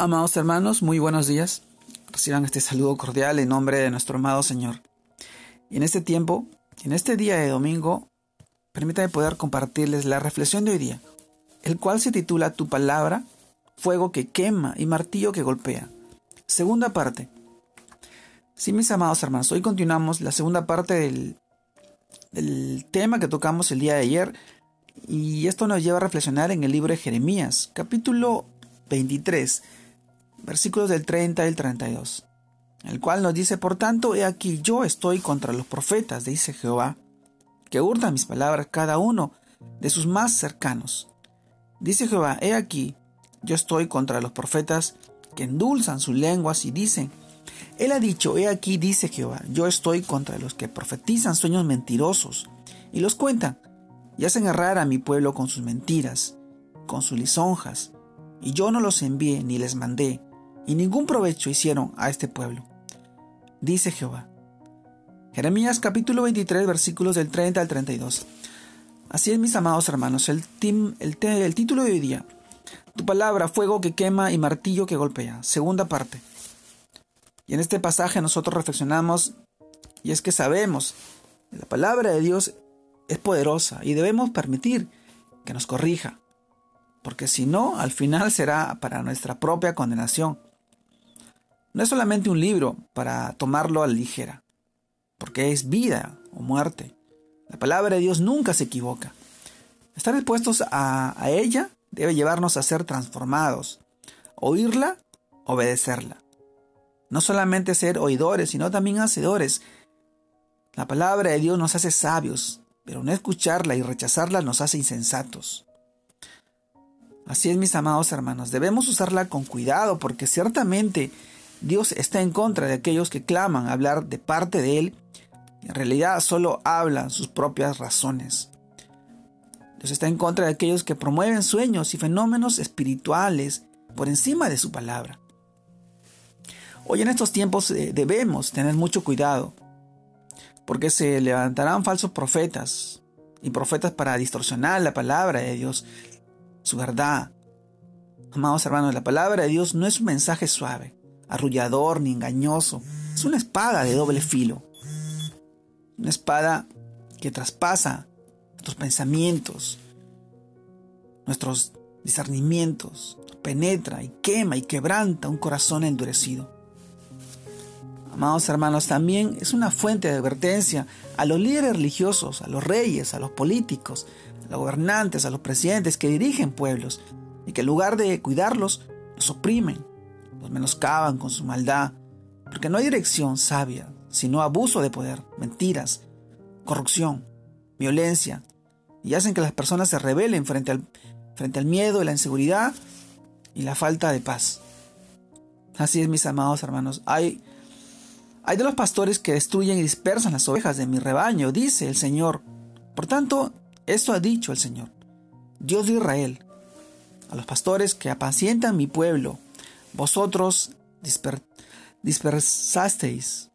Amados hermanos, muy buenos días. Reciban este saludo cordial en nombre de nuestro amado Señor. Y en este tiempo, en este día de domingo, permítame poder compartirles la reflexión de hoy día, el cual se titula Tu palabra, fuego que quema y martillo que golpea. Segunda parte. Sí, mis amados hermanos, hoy continuamos la segunda parte del, del tema que tocamos el día de ayer y esto nos lleva a reflexionar en el libro de Jeremías, capítulo 23 versículos del 30 y el 32, el cual nos dice, por tanto, he aquí yo estoy contra los profetas, dice Jehová, que hurtan mis palabras cada uno de sus más cercanos. Dice Jehová, he aquí, yo estoy contra los profetas que endulzan sus lenguas y dicen, Él ha dicho, he aquí, dice Jehová, yo estoy contra los que profetizan sueños mentirosos y los cuentan y hacen errar a mi pueblo con sus mentiras, con sus lisonjas, y yo no los envié ni les mandé, y ningún provecho hicieron a este pueblo. Dice Jehová. Jeremías capítulo 23 versículos del 30 al 32. Así es mis amados hermanos, el, el título de hoy día. Tu palabra, fuego que quema y martillo que golpea. Segunda parte. Y en este pasaje nosotros reflexionamos y es que sabemos que la palabra de Dios es poderosa y debemos permitir que nos corrija, porque si no, al final será para nuestra propia condenación. No es solamente un libro para tomarlo a la ligera, porque es vida o muerte. La palabra de Dios nunca se equivoca. Estar dispuestos a, a ella debe llevarnos a ser transformados. Oírla, obedecerla. No solamente ser oidores, sino también hacedores. La palabra de Dios nos hace sabios, pero no escucharla y rechazarla nos hace insensatos. Así es, mis amados hermanos, debemos usarla con cuidado porque ciertamente Dios está en contra de aquellos que claman hablar de parte de Él en realidad solo hablan sus propias razones. Dios está en contra de aquellos que promueven sueños y fenómenos espirituales por encima de su palabra. Hoy en estos tiempos eh, debemos tener mucho cuidado, porque se levantarán falsos profetas y profetas para distorsionar la palabra de Dios, su verdad. Amados hermanos, la palabra de Dios no es un mensaje suave, arrullador ni engañoso. Es una espada de doble filo. Una espada que traspasa nuestros pensamientos, nuestros discernimientos, penetra y quema y quebranta un corazón endurecido. Amados hermanos, también es una fuente de advertencia a los líderes religiosos, a los reyes, a los políticos, a los gobernantes, a los presidentes que dirigen pueblos y que en lugar de cuidarlos, los oprimen, los menoscaban con su maldad, porque no hay dirección sabia, sino abuso de poder, mentiras, corrupción, violencia, y hacen que las personas se rebelen frente al, frente al miedo la inseguridad y la falta de paz. Así es, mis amados hermanos, hay, hay de los pastores que destruyen y dispersan las ovejas de mi rebaño, dice el Señor. Por tanto, esto ha dicho el Señor, Dios de Israel, a los pastores que apacientan mi pueblo, vosotros dispersasteis,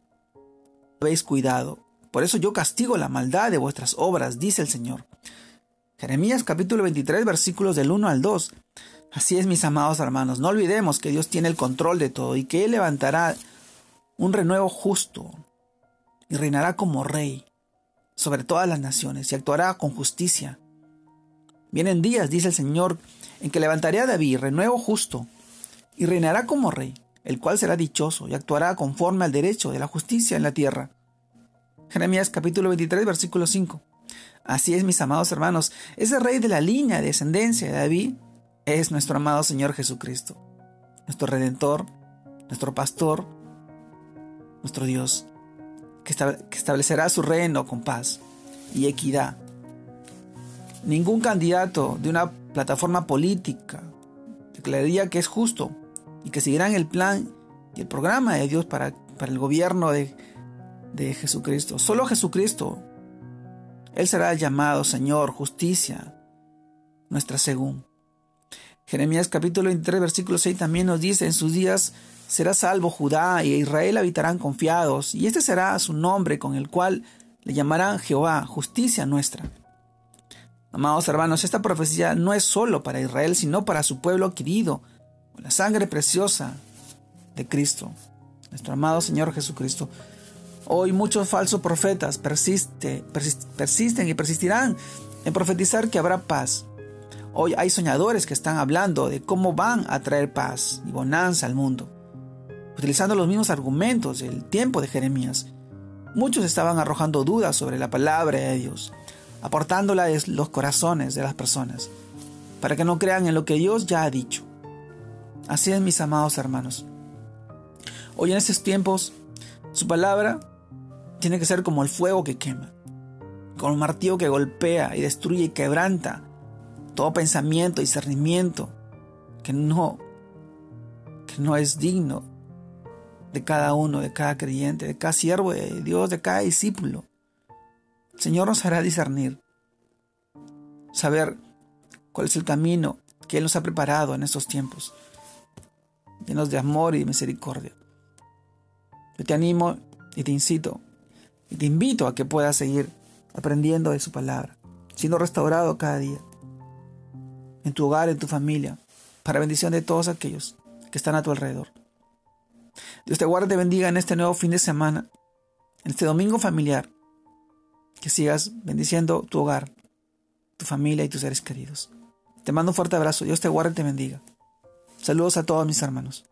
habéis cuidado. Por eso yo castigo la maldad de vuestras obras, dice el Señor. Jeremías capítulo 23 versículos del 1 al 2. Así es, mis amados hermanos, no olvidemos que Dios tiene el control de todo y que Él levantará un renuevo justo y reinará como rey sobre todas las naciones y actuará con justicia. Vienen días, dice el Señor, en que levantaré a David, renuevo justo, y reinará como rey, el cual será dichoso y actuará conforme al derecho de la justicia en la tierra. Jeremías capítulo 23 versículo 5. Así es, mis amados hermanos, ese rey de la línea de descendencia de David es nuestro amado Señor Jesucristo, nuestro redentor, nuestro pastor, nuestro Dios, que establecerá su reino con paz y equidad. Ningún candidato de una plataforma política declararía que es justo y que seguirán el plan y el programa de Dios para, para el gobierno de, de Jesucristo. Solo Jesucristo. Él será llamado Señor, justicia, nuestra según. Jeremías capítulo 23, versículo 6 también nos dice, en sus días será salvo Judá y Israel habitarán confiados, y este será su nombre con el cual le llamarán Jehová, justicia nuestra. Amados hermanos, esta profecía no es solo para Israel, sino para su pueblo querido, con la sangre preciosa de Cristo, nuestro amado Señor Jesucristo. Hoy muchos falsos profetas persiste, persisten y persistirán en profetizar que habrá paz. Hoy hay soñadores que están hablando de cómo van a traer paz y bonanza al mundo, utilizando los mismos argumentos del tiempo de Jeremías. Muchos estaban arrojando dudas sobre la palabra de Dios, aportándola a los corazones de las personas, para que no crean en lo que Dios ya ha dicho. Así es, mis amados hermanos. Hoy en estos tiempos, su palabra tiene que ser como el fuego que quema, como el martillo que golpea y destruye y quebranta todo pensamiento y discernimiento que no, que no es digno de cada uno, de cada creyente, de cada siervo de Dios, de cada discípulo. El Señor nos hará discernir, saber cuál es el camino que Él nos ha preparado en estos tiempos, llenos de amor y de misericordia. Yo te animo y te incito y te invito a que puedas seguir aprendiendo de su palabra, siendo restaurado cada día, en tu hogar, en tu familia, para bendición de todos aquellos que están a tu alrededor. Dios te guarde y te bendiga en este nuevo fin de semana, en este domingo familiar, que sigas bendiciendo tu hogar, tu familia y tus seres queridos. Te mando un fuerte abrazo. Dios te guarde y te bendiga. Saludos a todos mis hermanos.